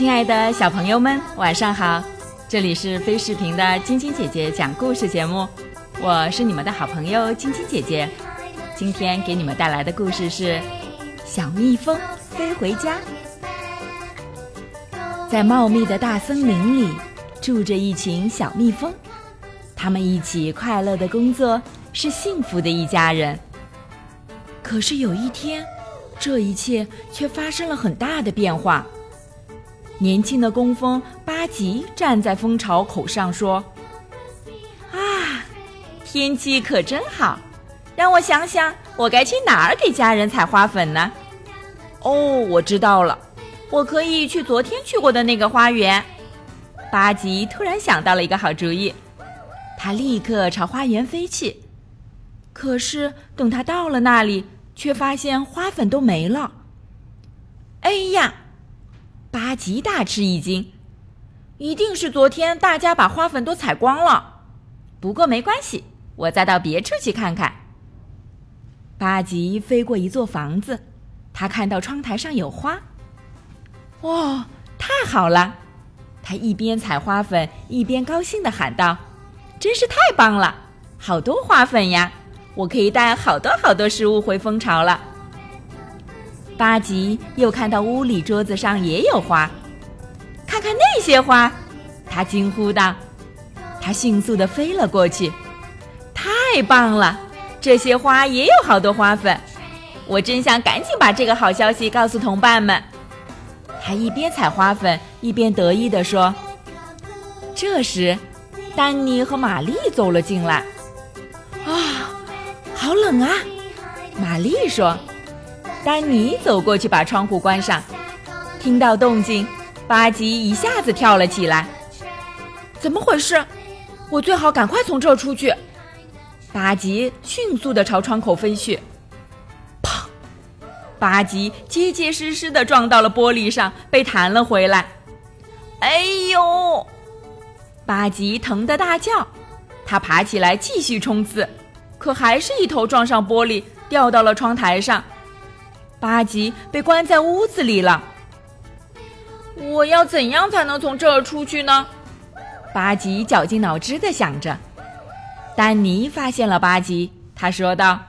亲爱的小朋友们，晚上好！这里是飞视频的晶晶姐姐讲故事节目，我是你们的好朋友晶晶姐姐。今天给你们带来的故事是《小蜜蜂飞回家》。在茂密的大森林里，住着一群小蜜蜂，它们一起快乐的工作，是幸福的一家人。可是有一天，这一切却发生了很大的变化。年轻的工蜂巴吉站在蜂巢口上说：“啊，天气可真好，让我想想，我该去哪儿给家人采花粉呢？哦，我知道了，我可以去昨天去过的那个花园。”巴吉突然想到了一个好主意，他立刻朝花园飞去。可是等他到了那里，却发现花粉都没了。哎呀！巴吉大吃一惊，一定是昨天大家把花粉都采光了。不过没关系，我再到别处去看看。巴吉飞过一座房子，他看到窗台上有花。哇，太好了！他一边采花粉，一边高兴地喊道：“真是太棒了！好多花粉呀，我可以带好多好多食物回蜂巢了。”巴吉又看到屋里桌子上也有花，看看那些花，他惊呼道：“他迅速地飞了过去，太棒了！这些花也有好多花粉，我真想赶紧把这个好消息告诉同伴们。”他一边采花粉，一边得意地说。这时，丹尼和玛丽走了进来。“啊，好冷啊！”玛丽说。丹尼走过去，把窗户关上。听到动静，巴吉一下子跳了起来。怎么回事？我最好赶快从这儿出去。巴吉迅速地朝窗口飞去。砰！巴吉结结实实地撞到了玻璃上，被弹了回来。哎呦！巴吉疼得大叫。他爬起来继续冲刺，可还是一头撞上玻璃，掉到了窗台上。巴吉被关在屋子里了。我要怎样才能从这儿出去呢？巴吉绞尽脑汁的想着。丹尼发现了巴吉，他说道：“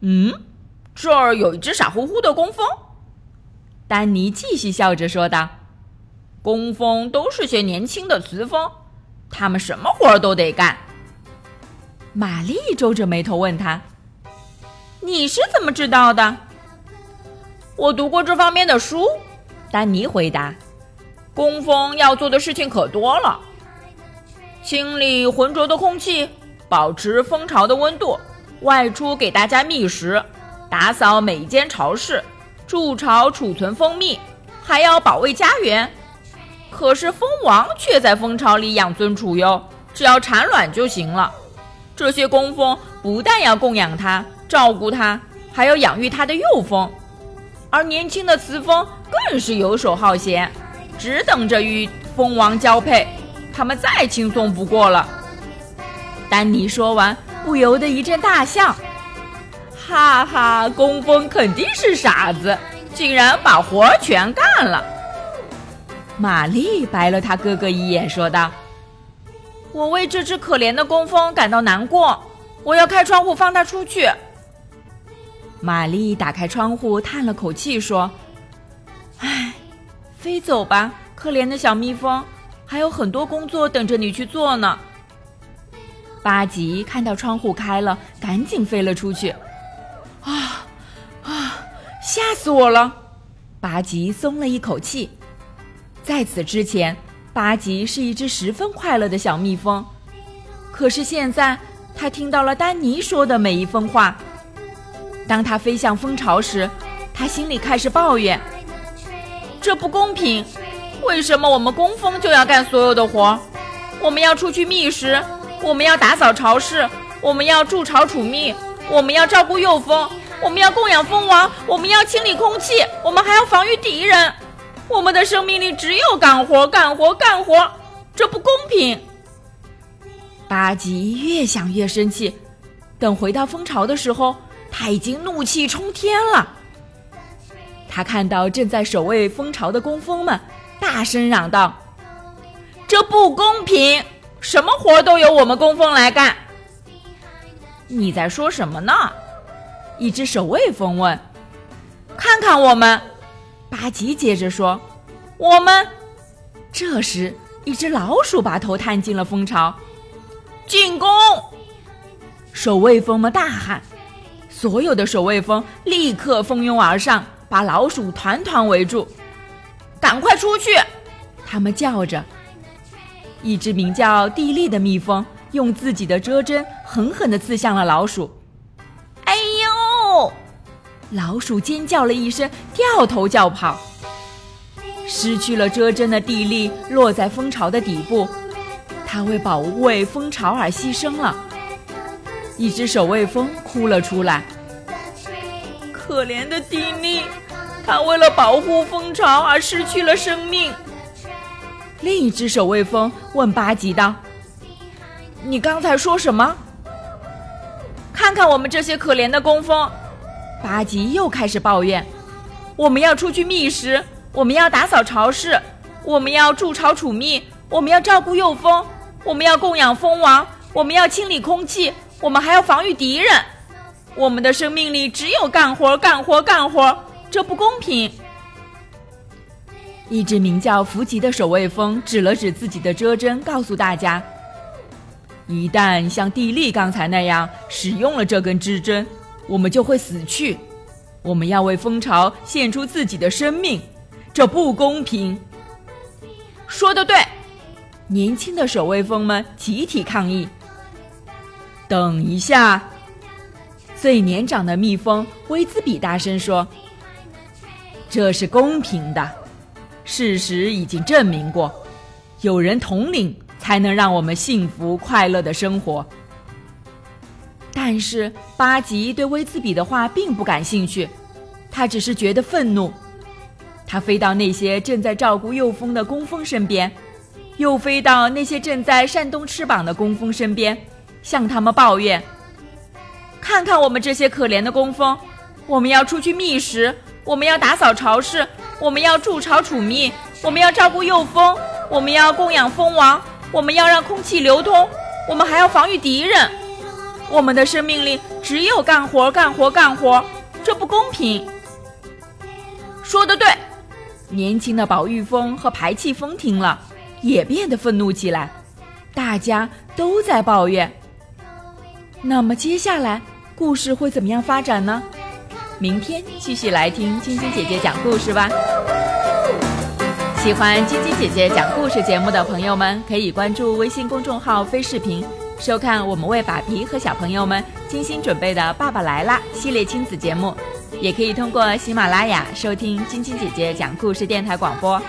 嗯，这儿有一只傻乎乎的工蜂。”丹尼继续笑着说道：“工蜂都是些年轻的雌蜂，他们什么活儿都得干。”玛丽皱着眉头问他：“你是怎么知道的？”我读过这方面的书，丹尼回答：“工蜂要做的事情可多了，清理浑浊的空气，保持蜂巢的温度，外出给大家觅食，打扫每一间巢室，筑巢储存蜂蜜，还要保卫家园。可是蜂王却在蜂巢里养尊处优，只要产卵就行了。这些工蜂不但要供养它、照顾它，还要养育它的幼蜂。”而年轻的雌蜂更是游手好闲，只等着与蜂王交配。他们再轻松不过了。丹尼说完，不由得一阵大笑：“哈哈，工蜂肯定是傻子，竟然把活儿全干了。”玛丽白了他哥哥一眼，说道：“我为这只可怜的工蜂感到难过，我要开窗户放它出去。”玛丽打开窗户，叹了口气说：“唉，飞走吧，可怜的小蜜蜂，还有很多工作等着你去做呢。”巴吉看到窗户开了，赶紧飞了出去。啊啊！吓死我了！巴吉松了一口气。在此之前，巴吉是一只十分快乐的小蜜蜂，可是现在，他听到了丹尼说的每一分话。当他飞向蜂巢时，他心里开始抱怨：“这不公平！为什么我们工蜂就要干所有的活？我们要出去觅食，我们要打扫巢室，我们要筑巢储蜜，我们要照顾幼蜂，我们要供养蜂王，我们要清理空气，我们还要防御敌人。我们的生命里只有干活，干活，干活！这不公平！”巴吉越想越生气。等回到蜂巢的时候，他已经怒气冲天了。他看到正在守卫蜂巢的工蜂们，大声嚷道：“这不公平！什么活都由我们工蜂来干。”你在说什么呢？一只守卫蜂问。看看我们，巴吉接着说：“我们。”这时，一只老鼠把头探进了蜂巢。进攻！守卫蜂们大喊。所有的守卫蜂立刻蜂拥而上，把老鼠团团围住。赶快出去！他们叫着。一只名叫蒂利的蜜蜂用自己的蛰针狠狠地刺向了老鼠。哎呦！老鼠尖叫了一声，掉头叫跑。失去了遮针的蒂利落在蜂巢的底部，它为保卫蜂巢而牺牲了。一只守卫蜂哭了出来。可怜的蒂利，他为了保护蜂巢而失去了生命。另一只守卫蜂问巴吉道：“你刚才说什么？”看看我们这些可怜的工蜂，巴吉又开始抱怨：“我们要出去觅食，我们要打扫巢室，我们要筑巢储蜜，我们要照顾幼蜂，我们要供养蜂王，我们要清理空气。”我们还要防御敌人，我们的生命里只有干活、干活、干活，这不公平。一只名叫福吉的守卫蜂指了指自己的蛰针，告诉大家：一旦像地利刚才那样使用了这根支针，我们就会死去。我们要为蜂巢献出自己的生命，这不公平。说的对，年轻的守卫蜂们集体抗议。等一下，最年长的蜜蜂威兹比大声说：“这是公平的，事实已经证明过，有人统领才能让我们幸福快乐的生活。”但是巴吉对威兹比的话并不感兴趣，他只是觉得愤怒。他飞到那些正在照顾幼蜂的工蜂身边，又飞到那些正在扇动翅膀的工蜂身边。向他们抱怨：“看看我们这些可怜的工蜂，我们要出去觅食，我们要打扫巢室，我们要筑巢储蜜，我们要照顾幼蜂，我们要供养蜂王，我们要让空气流通，我们还要防御敌人。我们的生命里只有干活，干活，干活，这不公平。”说的对，年轻的保育蜂和排气蜂听了，也变得愤怒起来，大家都在抱怨。那么接下来故事会怎么样发展呢？明天继续来听晶晶姐姐讲故事吧。喜欢晶晶姐姐讲故事节目的朋友们，可以关注微信公众号“飞视频”，收看我们为爸比和小朋友们精心准备的《爸爸来啦》系列亲子节目。也可以通过喜马拉雅收听晶晶姐姐讲故事电台广播。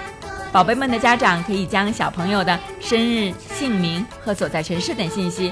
宝贝们的家长可以将小朋友的生日、姓名和所在城市等信息。